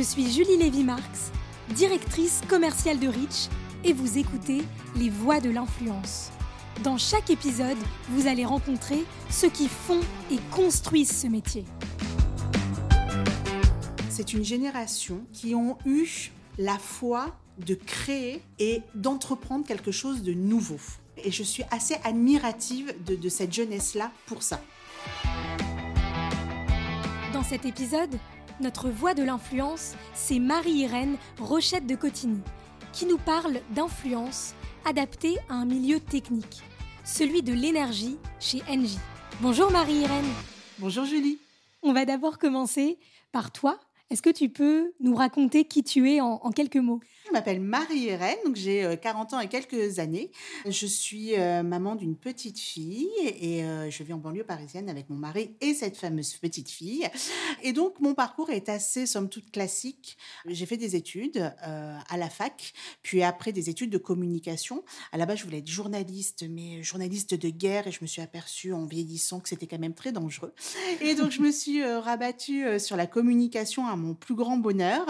Je suis Julie Lévy-Marx, directrice commerciale de Rich, et vous écoutez Les Voix de l'influence. Dans chaque épisode, vous allez rencontrer ceux qui font et construisent ce métier. C'est une génération qui ont eu la foi de créer et d'entreprendre quelque chose de nouveau. Et je suis assez admirative de, de cette jeunesse-là pour ça. Dans cet épisode, notre voix de l'influence, c'est Marie-Irène Rochette de Cotigny, qui nous parle d'influence adaptée à un milieu technique, celui de l'énergie chez Engie. Bonjour Marie-Irène. Bonjour Julie. On va d'abord commencer par toi. Est-ce que tu peux nous raconter qui tu es en, en quelques mots? Je m'appelle Marie-Hélène, donc j'ai 40 euh, ans et quelques années. Je suis euh, maman d'une petite fille et euh, je vis en banlieue parisienne avec mon mari et cette fameuse petite fille. Et donc mon parcours est assez, somme toute, classique. J'ai fait des études à la fac, puis après des études de communication. À la base, je voulais être journaliste, mais journaliste de guerre et je me suis aperçue en vieillissant que c'était quand même très dangereux. Et donc je me suis rabattue sur la communication à mon plus grand bonheur.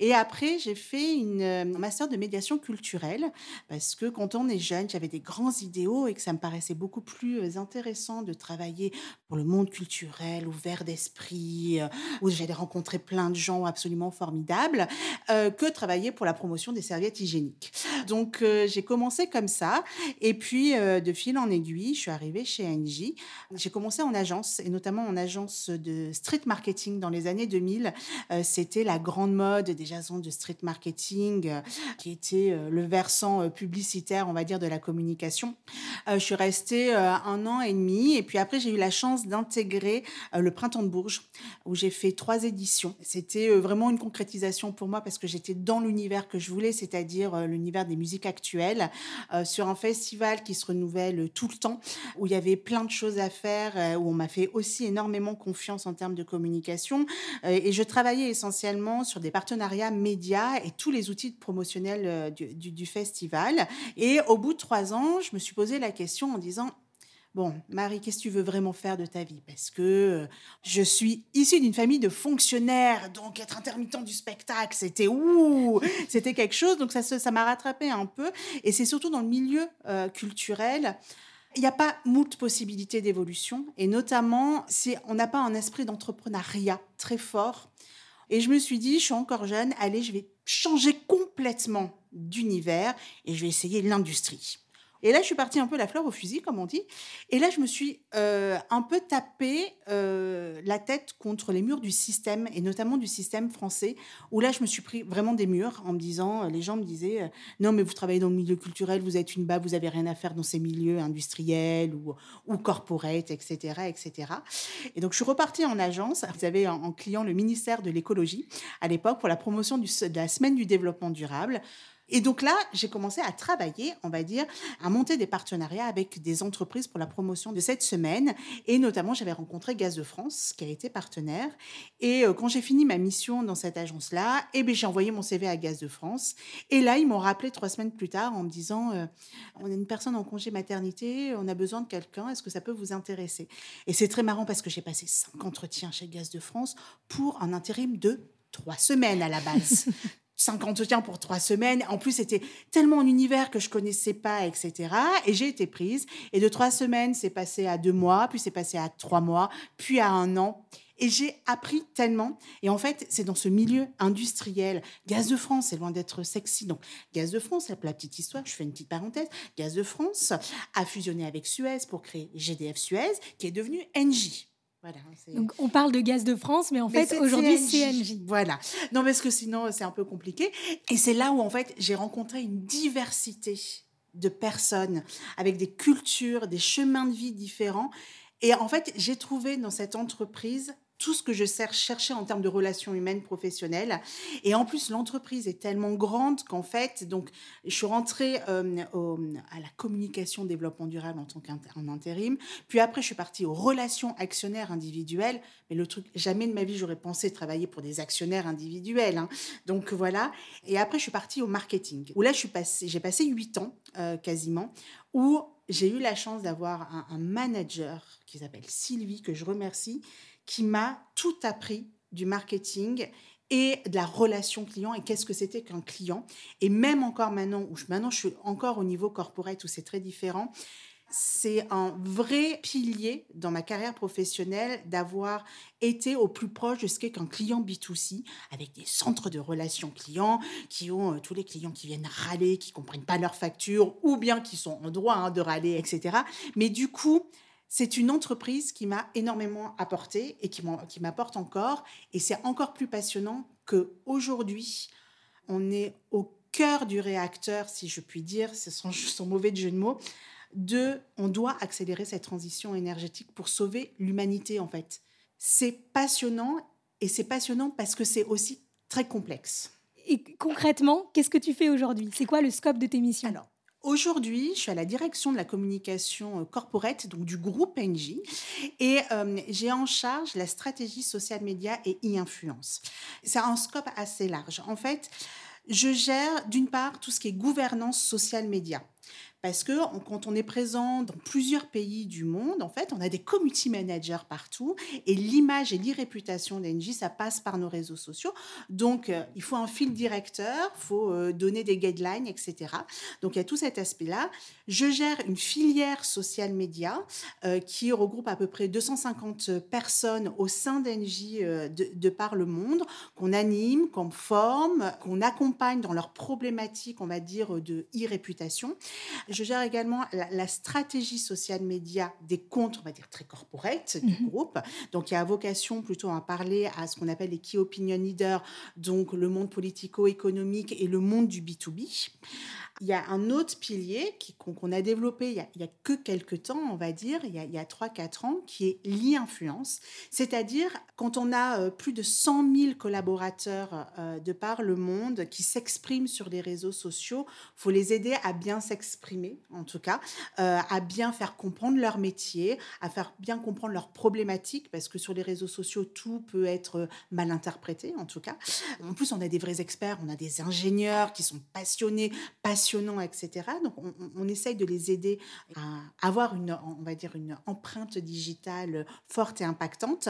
Et après, j'ai fait une un euh, master de médiation culturelle parce que quand on est jeune, j'avais des grands idéaux et que ça me paraissait beaucoup plus euh, intéressant de travailler pour le monde culturel, ouvert d'esprit, euh, où j'allais rencontrer plein de gens absolument formidables, que travailler pour la promotion des serviettes hygiéniques. Donc j'ai commencé comme ça et puis de fil en aiguille, je suis arrivée chez NJ. J'ai commencé en agence et notamment en agence de street marketing dans les années 2000. C'était la grande mode des agences de street marketing euh, qui était euh, le versant euh, publicitaire, on va dire, de la communication. je suis restée un an et demi et puis après j'ai eu la chance d'intégrer le Printemps de Bourges où j'ai fait trois éditions. C'était vraiment une concrétisation pour moi parce que j'étais dans l'univers que je voulais, c'est-à-dire l'univers des musiques actuelles, sur un festival qui se renouvelle tout le temps, où il y avait plein de choses à faire, où on m'a fait aussi énormément confiance en termes de communication. et je travaillais essentiellement sur des partenariats médias et tous les outils promotionnel euh, du, du, festival. Et au bout de trois ans, je me suis posé la question en disant Bon, Marie, qu'est-ce que tu veux vraiment faire de ta vie? Parce que euh, je suis issue d'une famille de fonctionnaires, donc être intermittent du spectacle, c'était ouh, c'était quelque chose. Donc ça, ça m'a rattrapé un peu. Et c'est surtout dans le milieu euh, culturel. Il n'y a pas moult possibilités d'évolution, et notamment si on n'a pas un esprit d'entrepreneuriat très fort. Et je me suis dit, je suis encore jeune, allez, je vais changer complètement d'univers et je vais essayer l'industrie. Et là, je suis partie un peu la fleur au fusil, comme on dit. Et là, je me suis euh, un peu tapé euh, la tête contre les murs du système, et notamment du système français, où là, je me suis pris vraiment des murs en me disant, euh, les gens me disaient, non, mais vous travaillez dans le milieu culturel, vous êtes une bas, vous avez rien à faire dans ces milieux industriels ou, ou corporate, etc., etc. Et donc, je suis repartie en agence. Vous avez en, client le ministère de l'écologie à l'époque pour la promotion de la semaine du développement durable. Et donc là, j'ai commencé à travailler, on va dire, à monter des partenariats avec des entreprises pour la promotion de cette semaine. Et notamment, j'avais rencontré Gaz de France, qui a été partenaire. Et euh, quand j'ai fini ma mission dans cette agence-là, eh bien, j'ai envoyé mon CV à Gaz de France. Et là, ils m'ont rappelé trois semaines plus tard en me disant, euh, on a une personne en congé maternité, on a besoin de quelqu'un, est-ce que ça peut vous intéresser? Et c'est très marrant parce que j'ai passé cinq entretiens chez Gaz de France pour un intérim de trois semaines à la base. cinq entretiens pour trois semaines. En plus, c'était tellement un univers que je connaissais pas, etc. Et j'ai été prise. Et de trois semaines, c'est passé à deux mois, puis c'est passé à trois mois, puis à un an. Et j'ai appris tellement. Et en fait, c'est dans ce milieu industriel. Gaz de France, c'est loin d'être sexy. Donc, Gaz de France, la petite histoire, je fais une petite parenthèse. Gaz de France a fusionné avec Suez pour créer GDF Suez, qui est devenu Engie. Voilà, Donc on parle de gaz de France, mais en fait aujourd'hui CNJ. Voilà. Non, parce que sinon c'est un peu compliqué. Et c'est là où en fait j'ai rencontré une diversité de personnes avec des cultures, des chemins de vie différents. Et en fait j'ai trouvé dans cette entreprise tout ce que je cherchais en termes de relations humaines professionnelles. Et en plus, l'entreprise est tellement grande qu'en fait, donc, je suis rentrée euh, à la communication développement durable en tant qu'intérim. Puis après, je suis partie aux relations actionnaires individuelles. Mais le truc, jamais de ma vie, j'aurais pensé travailler pour des actionnaires individuels. Hein. Donc voilà. Et après, je suis partie au marketing, où là, j'ai passé huit ans euh, quasiment, où j'ai eu la chance d'avoir un manager qui s'appelle Sylvie, que je remercie, qui m'a tout appris du marketing et de la relation client et qu'est-ce que c'était qu'un client. Et même encore maintenant, où je, maintenant je suis encore au niveau corporate où c'est très différent, c'est un vrai pilier dans ma carrière professionnelle d'avoir été au plus proche de ce qu'est qu'un client B2C, avec des centres de relations clients qui ont euh, tous les clients qui viennent râler, qui comprennent pas leurs factures, ou bien qui sont en droit hein, de râler, etc. Mais du coup, c'est une entreprise qui m'a énormément apporté et qui m'apporte encore. Et c'est encore plus passionnant qu'aujourd'hui, on est au cœur du réacteur, si je puis dire, c'est son, mauvais jeu de mots, de on doit accélérer cette transition énergétique pour sauver l'humanité, en fait. C'est passionnant et c'est passionnant parce que c'est aussi très complexe. Et concrètement, qu'est-ce que tu fais aujourd'hui? C'est quoi le scope de tes missions? Alors, Aujourd'hui, je suis à la direction de la communication euh, corporate, donc du groupe NJ, et euh, j'ai en charge la stratégie social média et e-influence. C'est un scope assez large. En fait, je gère d'une part tout ce qui est gouvernance social média. Parce que quand on est présent dans plusieurs pays du monde, en fait, on a des community managers partout et l'image et l'irréputation d'Engie, ça passe par nos réseaux sociaux. Donc, euh, il faut un fil directeur, il faut euh, donner des guidelines, etc. Donc, il y a tout cet aspect-là. Je gère une filière social média euh, qui regroupe à peu près 250 personnes au sein d'Engie de, de par le monde, qu'on anime, qu'on forme, qu'on accompagne dans leurs problématiques, on va dire, de e-réputation. Je gère également la, stratégie social média des comptes, on va dire très corporate du mhm. groupe. Donc, il y a vocation plutôt à parler à ce qu'on appelle les key opinion leaders, donc le monde politico-économique et le monde du B2B. Il y a un autre pilier qu'on a développé il y a, que quelques temps, on va dire, il y a, il y a 3-4 ans, qui est l'e-influence. C'est-à-dire, quand on a euh, plus de 100 000 collaborateurs euh, de par le monde qui s'expriment sur les réseaux sociaux, il faut les aider à bien s'exprimer, en tout cas, euh, à bien faire comprendre leur métier, à faire bien comprendre leurs problématiques, parce que sur les réseaux sociaux, tout peut être mal interprété, en tout cas. En plus, on a des vrais experts, on a des ingénieurs qui sont passionnés, passionnés etc. Donc, on, essaye de les aider à avoir une, on va dire, une empreinte digitale forte et impactante.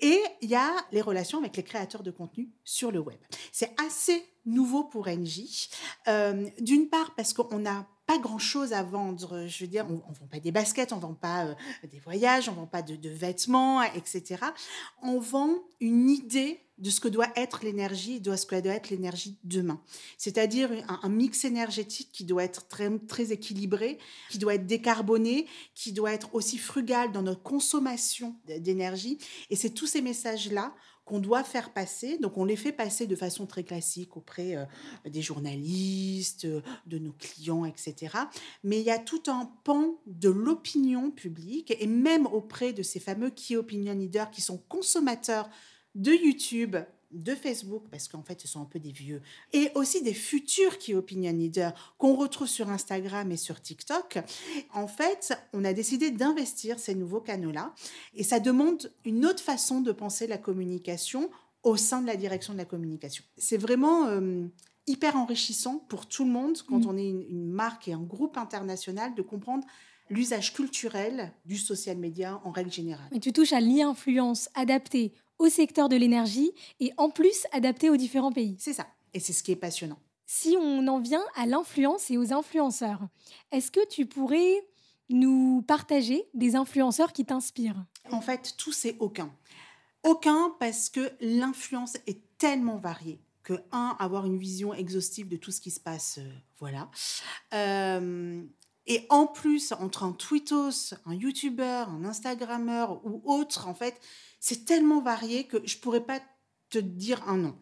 Et il y a les relations avec les créateurs de contenu sur le web. C'est assez nouveau pour NJ. Euh, d'une part, parce qu'on n'a pas grand-chose à vendre. Je veux dire, on ne vend pas des baskets, on vend pas euh, des voyages, on vend pas de, vêtements, etc. On vend une idée de ce que doit être l'énergie, de ce que doit être l'énergie demain. C'est-à-dire un, mix énergétique qui doit être très, très équilibré, qui doit être décarboné, qui doit être aussi frugal dans notre consommation d'énergie. Et c'est tous ces messages-là qu'on doit faire passer. Donc, on les fait passer de façon très classique auprès euh, des journalistes, de nos clients, etc. Mais il y a tout un pan de l'opinion publique et même auprès de ces fameux key opinion leaders qui sont consommateurs de YouTube, de Facebook, parce qu'en fait, ce sont un peu des vieux, et aussi des futurs qui opinion leaders qu'on retrouve sur Instagram et sur TikTok. En fait, on a décidé d'investir ces nouveaux canaux-là, et ça demande une autre façon de penser la communication au sein de la direction de la communication. C'est vraiment euh, hyper enrichissant pour tout le monde quand mm. on est une, une marque et un groupe international de comprendre l'usage culturel du social media en règle générale. Mais tu touches à l'influence adaptée au secteur de l'énergie et en plus adapté aux différents pays. C'est ça. Et c'est ce qui est passionnant. Si on en vient à l'influence et aux influenceurs, est-ce que tu pourrais nous partager des influenceurs qui t'inspirent? En fait, tous c'est aucun. Aucun parce que l'influence est tellement variée que, un, avoir une vision exhaustive de tout ce qui se passe, euh, voilà. Euh, et en plus, entre un tweetos, un YouTuber, un Instagrammeur ou autre, en fait, c'est tellement varié que je pourrais pas te dire un nom.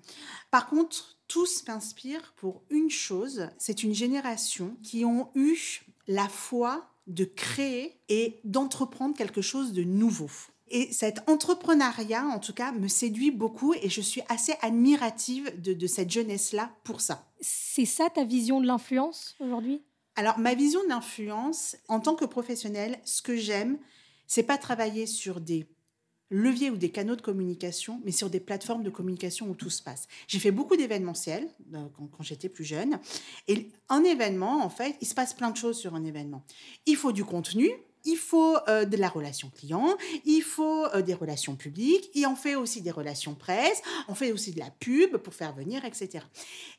Par contre, tous m'inspirent pour une chose, c'est une génération qui ont eu la foi de créer et d'entreprendre quelque chose de nouveau. Et cet entrepreneuriat, en tout cas, me séduit beaucoup et je suis assez admirative de cette jeunesse-là pour ça. C'est ça ta vision de l'influence aujourd'hui? Alors, ma vision de l'influence, en tant que professionnelle, ce que j'aime, c'est pas travailler sur des leviers ou des canaux de communication, mais sur des plateformes de communication où tout se passe. J'ai fait beaucoup d'événementiels euh, quand, j'étais plus jeune. Et un événement, en fait, il se passe plein de choses sur un événement. Il faut du contenu, il faut euh, de la relation client, il faut euh, des relations publiques, et on fait aussi des relations presse, on fait aussi de la pub pour faire venir, etc.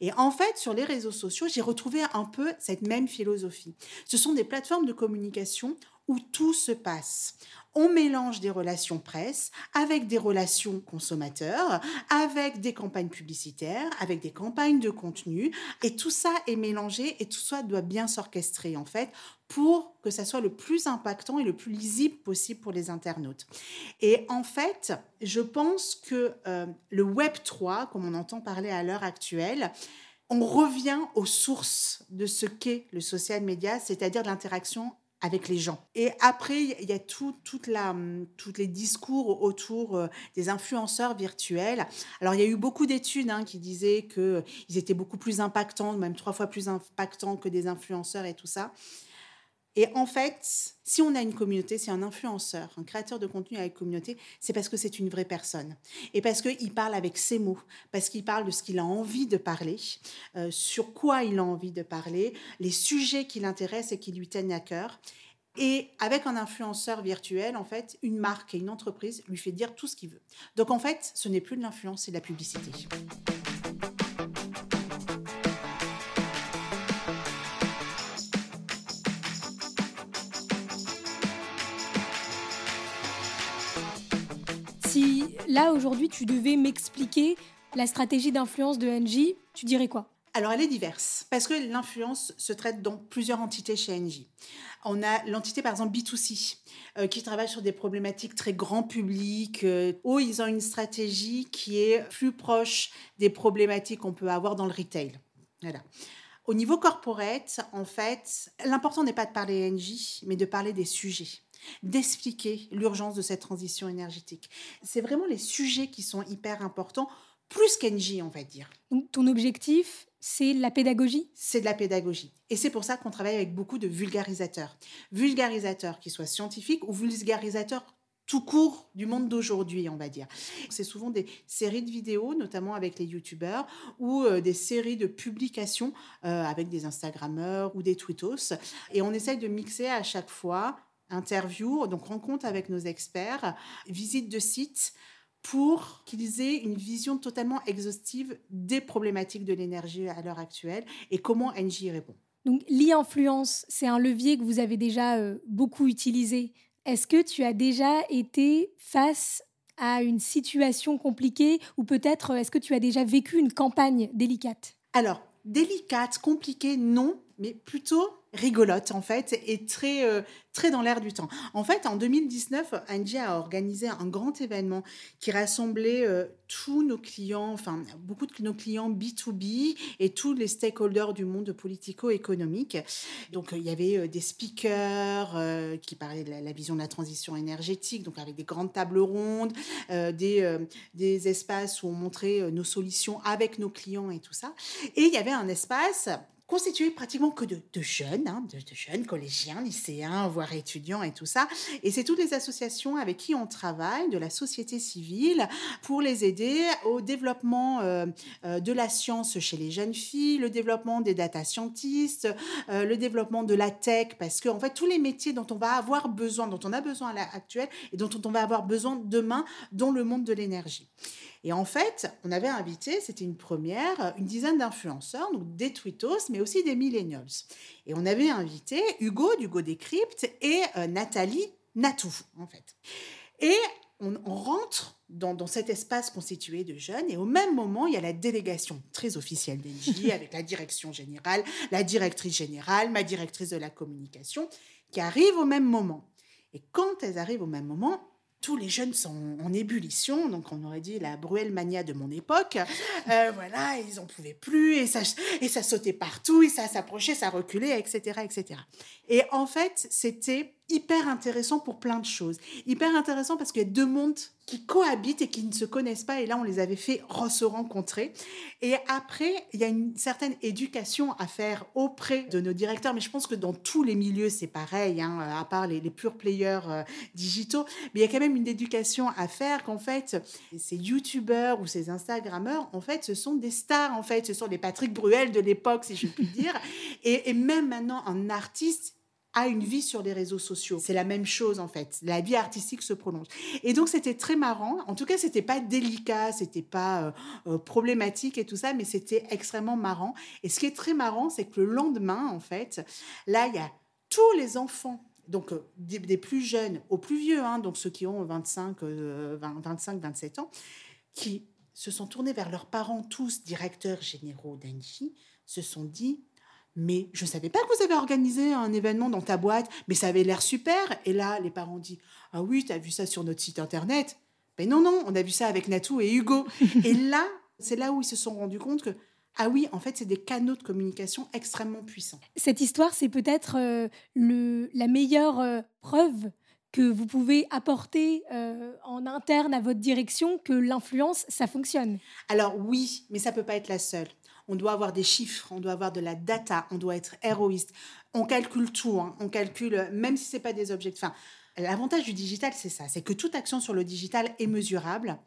Et en fait, sur les réseaux sociaux, j'ai retrouvé un peu cette même philosophie. Ce sont des plateformes de communication où tout se passe on mélange des relations presse avec des relations consommateurs, avec des campagnes publicitaires, avec des campagnes de contenu. Et tout ça est mélangé et tout ça doit bien s'orchestrer, en fait, pour que ça soit le plus impactant et le plus lisible possible pour les internautes. Et en fait, je pense que euh, le Web 3, comme on entend parler à l'heure actuelle, on revient aux sources de ce qu'est le social media, c'est-à-dire l'interaction avec les gens. Et après, il y a tout, toutes les discours autour euh, des influenceurs virtuels. Alors, il y a eu beaucoup d'études hein, qui disaient qu'ils étaient beaucoup plus impactants, même trois fois plus impactants que des influenceurs et tout ça. Et en fait, si on a une communauté, c'est un influenceur, un créateur de contenu avec communauté, c'est parce que c'est une vraie personne. Et parce qu'il parle avec ses mots, parce qu'il parle de ce qu'il a envie de parler, euh, sur quoi il a envie de parler, les sujets qui l'intéressent et qui lui tiennent à cœur. Et avec un influenceur virtuel, en fait, une marque et une entreprise lui fait dire tout ce qu'il veut. Donc en fait, ce n'est plus de l'influence, c'est de la publicité. Là aujourd'hui tu devais m'expliquer la stratégie d'influence de NJ, tu dirais quoi? Alors, elle est diverse, parce que l'influence se traite dans plusieurs entités chez NJ. On a l'entité, par exemple, B2C, euh, qui travaille sur des problématiques très grand public, euh, où ils ont une stratégie qui est plus proche des problématiques qu'on peut avoir dans le retail. Voilà. Au niveau corporate, en fait, l'important n'est pas de parler NJ, mais de parler des sujets d'expliquer l'urgence de cette transition énergétique. C'est vraiment les sujets qui sont hyper importants, plus qu'NJ, on va dire. Donc, ton objectif, c'est la pédagogie? C'est de la pédagogie. Et c'est pour ça qu'on travaille avec beaucoup de vulgarisateurs. Vulgarisateurs qui soient scientifiques ou vulgarisateurs tout court du monde d'aujourd'hui, on va dire. C'est souvent des séries de vidéos, notamment avec les youtubeurs, ou euh, des séries de publications euh, avec des Instagrammeurs ou des Twittos. Et on essaye de mixer à chaque fois interview, donc rencontre avec nos experts, visite de sites, pour qu'ils aient une vision totalement exhaustive des problématiques de l'énergie à l'heure actuelle et comment NJ y répond. Donc l'e-influence, c'est un levier que vous avez déjà euh, beaucoup utilisé. Est-ce que tu as déjà été face à une situation compliquée ou peut-être est-ce que tu as déjà vécu une campagne délicate? Alors, délicate, compliquée, non, mais plutôt rigolote en fait et très euh, très dans l'air du temps. En fait, en 2019, Angie a organisé un grand événement qui rassemblait euh, tous nos clients, enfin beaucoup de nos clients B2B et tous les stakeholders du monde politico-économique. Donc il y avait euh, des speakers qui parlaient de la, vision de la transition énergétique, donc avec des grandes tables rondes, des, des espaces où on montrait nos solutions avec nos clients et tout ça. Et il y avait un espace constitué pratiquement que de, jeunes, hein, de, jeunes collégiens, lycéens, voire étudiants et tout ça. Et c'est toutes les associations avec qui on travaille, de la société civile, pour les aider au développement euh, euh, de la science chez les jeunes filles, le développement des data scientists, euh, le développement de la tech, parce que en fait tous les métiers dont on va avoir besoin, dont on a besoin à l'heure actuelle et dont on va avoir besoin demain dans le monde de l'énergie. Et en fait, on avait invité, c'était une première, une dizaine d'influenceurs, donc des twittos, mais aussi des millennials. Et on avait invité Hugo d'Hugo Décrypte et euh, Nathalie Natou, en fait. Et on, rentre dans, dans, cet espace constitué de jeunes et au même moment, il y a la délégation très officielle d'Engie avec la direction générale, la directrice générale, ma directrice de la communication, qui arrivent au même moment. Et quand elles arrivent au même moment, tous les jeunes sont en ébullition, donc on aurait dit la Bruelle mania de mon époque. Euh, voilà, ils n'en pouvaient plus et ça, et ça sautait partout, et ça s'approchait, ça reculait, etc., etc. Et en fait, c'était hyper intéressant pour plein de choses. Hyper intéressant parce qu'il y a deux mondes qui cohabitent et qui ne se connaissent pas. Et là, on les avait fait se rencontrer. Et après, il y a une certaine éducation à faire auprès de nos directeurs. Mais je pense que dans tous les milieux, c'est pareil, hein, à part les, les purs players euh, digitaux. Mais il y a quand même une éducation à faire qu'en fait, ces YouTubeurs ou ces Instagrammeurs, en fait, ce sont des stars. En fait, ce sont les Patrick Bruel de l'époque, si je puis dire. et, et même maintenant, un artiste une vie sur les réseaux sociaux. C'est la même chose en fait. La vie artistique se prolonge. Et donc c'était très marrant. En tout cas, c'était pas délicat, c'était pas euh, euh, problématique et tout ça, mais c'était extrêmement marrant. Et ce qui est très marrant, c'est que le lendemain, en fait, là, il y a tous les enfants donc euh, des, plus jeunes aux plus vieux, hein, donc ceux qui ont 25, 25, 27 ans, qui se sont tournés vers leurs parents, tous directeurs généraux d'Annecy, se sont dit mais je ne savais pas que vous avez organisé un événement dans ta boîte, mais ça avait l'air super. Et là, les parents disent Ah oui, tu as vu ça sur notre site internet? Mais non, non, on a vu ça avec Natou et Hugo. et là, c'est là où ils se sont rendus compte que ah oui, en fait, c'est des canaux de communication extrêmement puissants. Cette histoire, c'est peut-être euh, la meilleure euh, preuve que vous pouvez apporter euh, en interne à votre direction que l'influence, ça fonctionne. Alors oui, mais ça peut pas être la seule on doit avoir des chiffres, on doit avoir de la data, on doit être héroïste. On calcule tout, hein. on calcule, même si ce n'est pas des objets. Enfin, l'avantage du digital, c'est ça, c'est que toute action sur le digital est mesurable.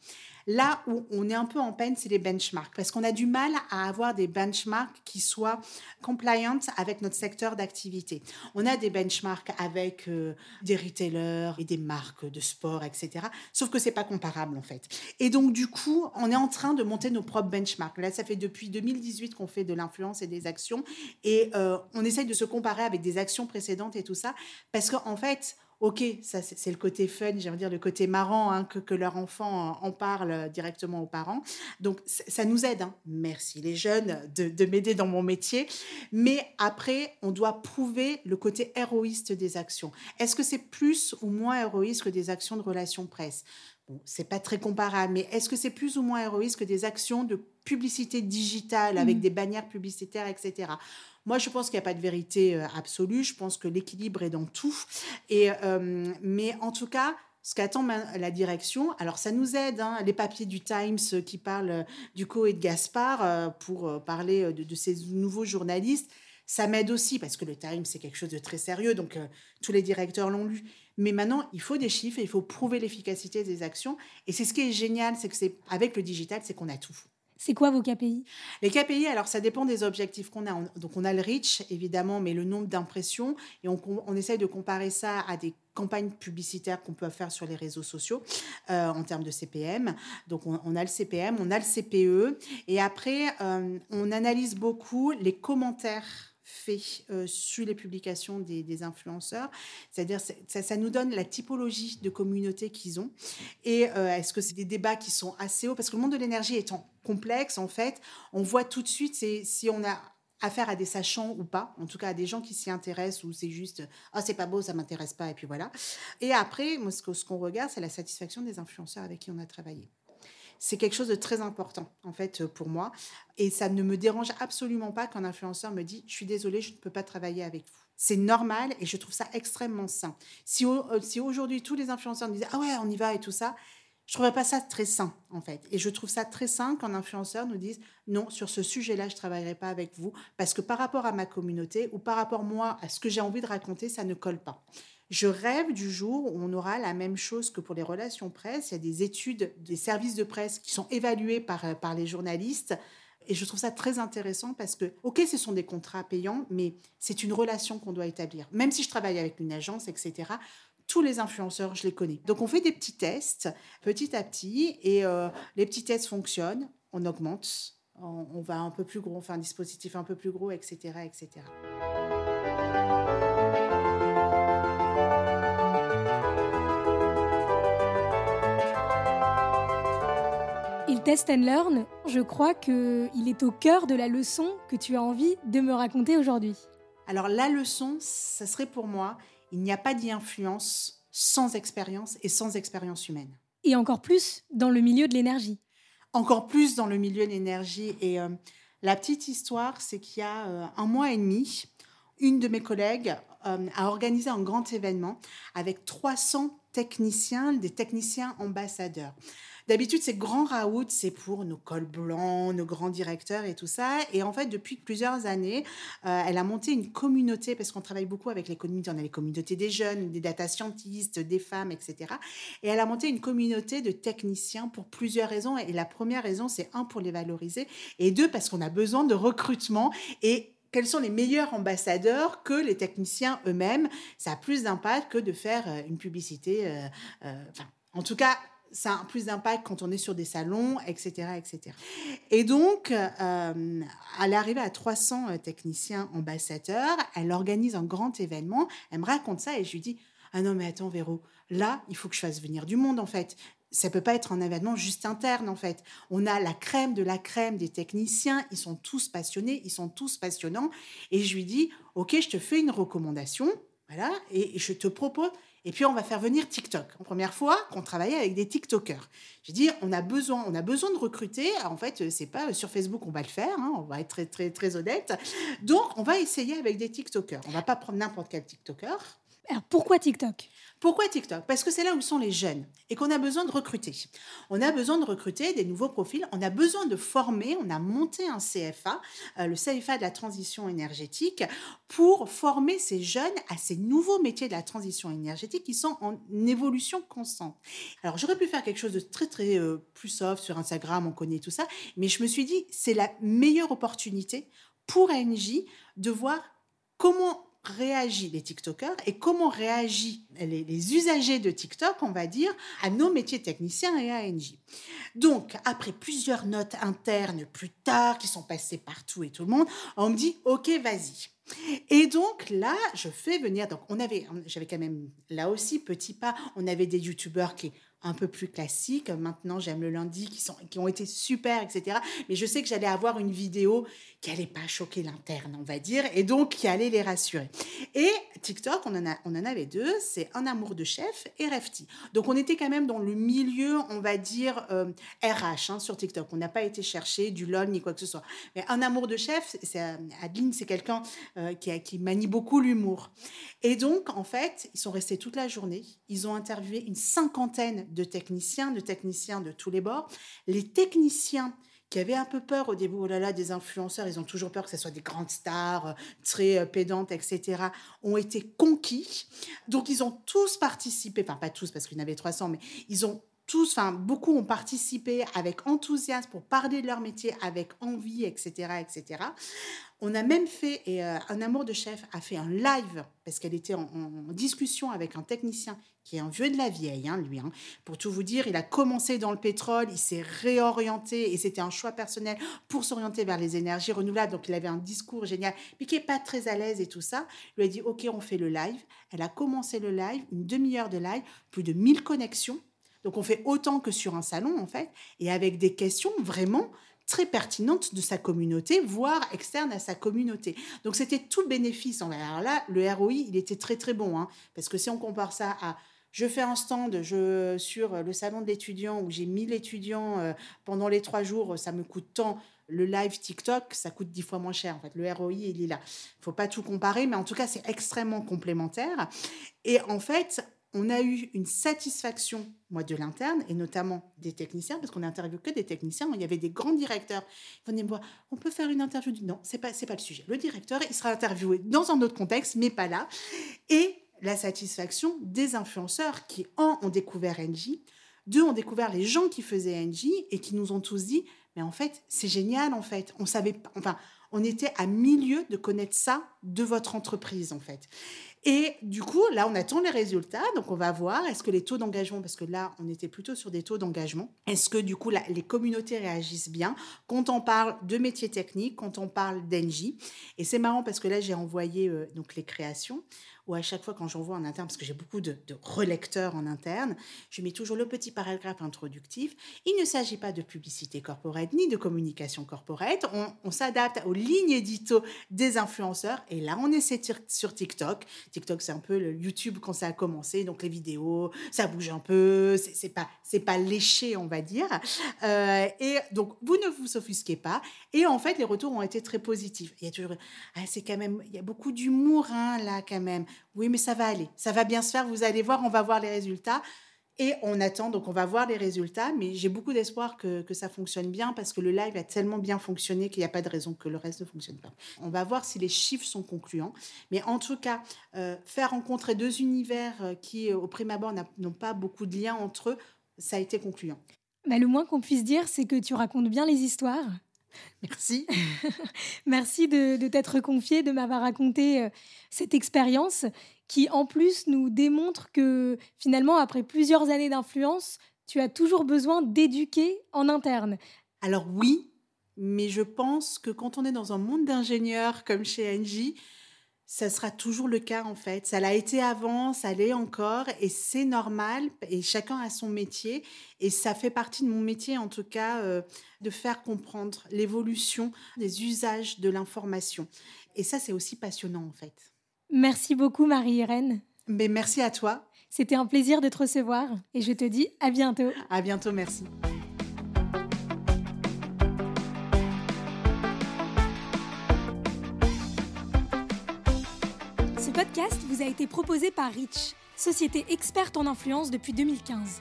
Là où on est un peu en peine, c'est les benchmarks, parce qu'on a du mal à avoir des benchmarks qui soient compliant avec notre secteur d'activité. On a des benchmarks avec euh, des retailers et des marques de sport, etc. Sauf que c'est pas comparable en fait. Et donc du coup, on est en train de monter nos propres benchmarks. Là, ça fait depuis 2018 qu'on fait de l'influence et des actions, et euh, on essaye de se comparer avec des actions précédentes et tout ça, parce qu'en fait, ok, ça c'est le côté fun, j'aimerais dire le côté marrant hein, que, leur enfant en parle directement aux parents. Donc ça nous aide. Hein. Merci les jeunes de, m'aider dans mon métier. Mais après, on doit prouver le côté héroïste des actions. Est-ce que c'est plus ou moins héroïste que des actions de relations presse? Bon, c'est pas très comparable, mais est-ce que c'est plus ou moins héroïste que des actions de publicité digitale avec mmh. des bannières publicitaires, etc. Moi, je pense qu'il n'y a pas de vérité euh, absolue. Je pense que l'équilibre est dans tout. Et, euh, mais en tout cas, ce qu'attend la direction, alors ça nous aide, hein, les papiers du Times qui parlent euh, du co et de Gaspard pour parler de, ces nouveaux journalistes, ça m'aide aussi parce que le Times, c'est quelque chose de très sérieux, donc tous les directeurs l'ont lu. Mais maintenant, il faut des chiffres et il faut prouver l'efficacité des actions. Et c'est ce qui est génial, c'est que c'est avec le digital, c'est qu'on a tout. C'est quoi vos KPI Les KPI, alors ça dépend des objectifs qu'on a. Donc on a le reach, évidemment, mais le nombre d'impressions. Et on, on, essaye de comparer ça à des campagnes publicitaires qu'on peut faire sur les réseaux sociaux euh, en termes de CPM. Donc on, a le CPM, on a le CPE. Et après, euh, on analyse beaucoup les commentaires fait euh, sur les publications des, influenceurs. C'est-à-dire, ça, nous donne la typologie de communauté qu'ils ont. Et euh, est-ce que c'est des débats qui sont assez hauts? Parce que le monde de l'énergie étant complexe, en fait, on voit tout de suite si on a affaire à des sachants ou pas, en tout cas à des gens qui s'y intéressent ou c'est juste ah c'est pas beau, ça m'intéresse pas et puis voilà. Et après, ce qu'on regarde, c'est la satisfaction des influenceurs avec qui on a travaillé c'est quelque chose de très important en fait pour moi et ça ne me dérange absolument pas qu'un influenceur me dit je suis désolé je ne peux pas travailler avec vous c'est normal et je trouve ça extrêmement sain si, euh, si aujourd'hui tous les influenceurs me disaient ah ouais on y va et tout ça je ne trouverais pas ça très sain, en fait. Et je trouve ça très sain qu'un influenceur nous dise non, sur ce sujet-là, je ne travaillerai pas avec vous, parce que par rapport à ma communauté ou par rapport, moi, à ce que j'ai envie de raconter, ça ne colle pas. Je rêve du jour où on aura la même chose que pour les relations presse. Il y a des études des services de presse qui sont évalués par, euh, par les journalistes. Et je trouve ça très intéressant parce que, OK, ce sont des contrats payants, mais c'est une relation qu'on doit établir. Même si je travaille avec une agence, etc., tous les influenceurs, je les connais. Donc, on fait des petits tests petit à petit et euh, les petits tests fonctionnent, on augmente, on, on, va un peu plus gros, on fait un dispositif un peu plus gros, etc., etc. Test and Learn, je crois qu'il est au cœur de la leçon que tu as envie de me raconter aujourd'hui. Alors la leçon, ça serait pour moi, il n'y a pas d'influence sans expérience et sans expérience humaine. Et encore plus dans le milieu de l'énergie. Encore plus dans le milieu de l'énergie. Et euh, la petite histoire, c'est qu'il y a euh, un mois et demi, une de mes collègues euh, a organisé un grand événement avec 300 techniciens, des techniciens ambassadeurs. D'habitude, ces grands raouts, c'est pour nos cols blancs, nos grands directeurs et tout ça. Et en fait, depuis plusieurs années, euh, elle a monté une communauté, parce qu'on travaille beaucoup avec les communautés. On a les communautés des jeunes, des data scientists, des femmes, etc. Et elle a monté une communauté de techniciens pour plusieurs raisons. Et la première raison, c'est un, pour les valoriser, et deux, parce qu'on a besoin de recrutement. Et quels sont les meilleurs ambassadeurs que les techniciens eux-mêmes? Ça a plus d'impact que de faire euh, une publicité. Euh, euh, en tout cas, ça a plus d'impact quand on est sur des salons, etc. etc. Et donc, euh, elle est arrivée à 300 techniciens ambassadeurs. Elle organise un grand événement. Elle me raconte ça et je lui dis Ah non, mais attends, Véro, là, il faut que je fasse venir du monde, en fait ça peut pas être un événement juste interne en fait. On a la crème de la crème des techniciens, ils sont tous passionnés, ils sont tous passionnants. Et je lui dis, ok, je te fais une recommandation, voilà, et je te propose. Et puis on va faire venir TikTok. En première fois qu'on travaillait avec des TikTokers. J'ai dit, on a besoin, on a besoin de recruter. En fait, c'est pas sur Facebook qu'on va le faire. Hein, on va être très très très honnête. Donc on va essayer avec des TikTokers. On va pas prendre n'importe quel TikToker. Alors pourquoi TikTok? Pourquoi TikTok? Parce que c'est là où sont les jeunes et qu'on a besoin de recruter. On a besoin de recruter des nouveaux profils, on a besoin de former, on a monté un CFA, euh, le CFA de la transition énergétique, pour former ces jeunes à ces nouveaux métiers de la transition énergétique qui sont en évolution constante. Alors j'aurais pu faire quelque chose de très très euh, plus soft sur Instagram, on connaît tout ça, mais je me suis dit c'est la meilleure opportunité pour ANJ de voir comment réagissent les TikTokers et comment réagissent les, usagers de TikTok, on va dire, à nos métiers techniciens et à ANJ. Donc, après plusieurs notes internes plus tard, qui sont passées partout et tout le monde, on me dit, OK, vas-y. Et donc là, je fais venir. Donc, on avait, j'avais quand même là aussi petit pas. On avait des youtubeurs qui un peu plus classiques. Maintenant, j'aime le lundi, qui, sont, qui ont été super, etc. Mais je sais que j'allais avoir une vidéo qui allait pas choquer l'interne, on va dire, et donc qui allait les rassurer. Et TikTok, on en, a, on en avait deux, c'est Un amour de chef et Refti. Donc on était quand même dans le milieu, on va dire, RH euh, hein, sur TikTok. On n'a pas été chercher du LOL ni quoi que ce soit. Mais Un amour de chef, c'est, Adeline, c'est quelqu'un euh, qui, qui manie beaucoup l'humour. Et donc, en fait, ils sont restés toute la journée. Ils ont interviewé une cinquantaine de techniciens, de techniciens de tous les bords. Les techniciens qui avaient un peu peur au début, oh là là, des influenceurs, ils ont toujours peur que ce soit des grandes stars, euh, très euh, pédantes, etc., ont été conquis. Donc, ils ont tous participé, enfin, pas tous, parce qu'il y en avait 300, mais ils ont tous, beaucoup ont participé avec enthousiasme pour parler de leur métier, avec envie, etc., etc. On a même fait, et euh, Un Amour de Chef a fait un live, parce qu'elle était en, discussion avec un technicien qui est un vieux de la vieille, hein, lui. Hein. Pour tout vous dire, il a commencé dans le pétrole, il s'est réorienté, et c'était un choix personnel pour s'orienter vers les énergies renouvelables. Donc, il avait un discours génial, mais qui n'est pas très à l'aise et tout ça. Il lui a dit, OK, on fait le live. Elle a commencé le live, une demi-heure de live, plus de 1000 connexions. Donc, on fait autant que sur un salon, en fait, et avec des questions vraiment très pertinente de sa communauté, voire externe à sa communauté. Donc c'était tout bénéfice. Alors là, le ROI, il était très très bon, hein, parce que si on compare ça à je fais un stand je, sur le salon de l'étudiant où j'ai 1000 étudiants euh, pendant les trois jours, ça me coûte tant. Le live TikTok, ça coûte dix fois moins cher. En fait, le ROI, il est là. Il faut pas tout comparer, mais en tout cas, c'est extrêmement complémentaire. Et en fait, on a eu une satisfaction, moi, de l'interne, et notamment des techniciens, parce qu'on n'interviewe que des techniciens. Il y avait des grands directeurs. Ils venaient me voir, on peut faire une interview? Non, c'est pas, c'est pas le sujet. Le directeur, il sera interviewé dans un autre contexte, mais pas là. Et la satisfaction des influenceurs qui, un, ont découvert NJ, deux, ont découvert les gens qui faisaient NJ et qui nous ont tous dit, mais en fait, c'est génial, en fait. On savait pas, enfin, on était à milieu de connaître ça de votre entreprise, en fait. Et du coup, là, on attend les résultats. Donc, on va voir, est-ce que les taux d'engagement, parce que là, on était plutôt sur des taux d'engagement, est-ce que du coup, les communautés réagissent bien quand on parle de métiers techniques, quand on parle d'Engie? Et c'est marrant parce que là, j'ai envoyé euh, donc les créations où à chaque fois quand j'envoie en interne, parce que j'ai beaucoup de, relecteurs en interne, je mets toujours le petit paragraphe introductif. Il ne s'agit pas de publicité corporate ni de communication corporate. On, s'adapte aux lignes édito des influenceurs. Et là, on essaie sur TikTok. TikTok, c'est un peu le YouTube quand ça a commencé. Donc les vidéos, ça bouge un peu. C'est pas, c'est pas léché, on va dire. Euh, et donc, vous ne vous offusquez pas. Et en fait, les retours ont été très positifs. Il y a toujours, ah, c'est quand même, il y a beaucoup d'humour hein, là quand même. Oui, mais ça va aller, ça va bien se faire, vous allez voir, on va voir les résultats. Et on attend, donc on va voir les résultats, mais j'ai beaucoup d'espoir que, ça fonctionne bien parce que le live a tellement bien fonctionné qu'il n'y a pas de raison que le reste ne fonctionne pas. On va voir si les chiffres sont concluants. Mais en tout cas, euh, faire rencontrer deux univers euh, qui, au prime abord, n'ont pas beaucoup de liens entre eux, ça a été concluant. Mais le moins qu'on puisse dire, c'est que tu racontes bien les histoires. Merci. Merci de, t'être confié, de m'avoir raconté euh, cette expérience qui, en plus, nous démontre que finalement, après plusieurs années d'influence, tu as toujours besoin d'éduquer en interne. Alors oui, mais je pense que quand on est dans un monde d'ingénieurs comme chez Engie, ça sera toujours le cas en fait. Ça l'a été avant, ça l'est encore et c'est normal et chacun a son métier et ça fait partie de mon métier en tout cas euh, de faire comprendre l'évolution des usages de l'information. Et ça c'est aussi passionnant en fait. Merci beaucoup Marie-Irène. Mais merci à toi. C'était un plaisir de te recevoir et je te dis à bientôt. À bientôt, merci. Vous a été proposé par Rich, société experte en influence depuis 2015.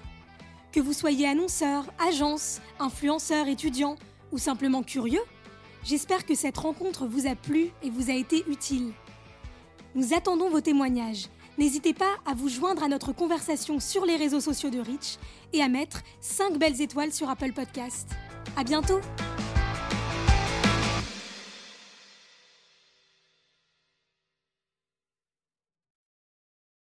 Que vous soyez annonceur, agence, influenceur, étudiant ou simplement curieux, j'espère que cette rencontre vous a plu et vous a été utile. Nous attendons vos témoignages. N'hésitez pas à vous joindre à notre conversation sur les réseaux sociaux de Rich et à mettre 5 belles étoiles sur Apple Podcast. À bientôt!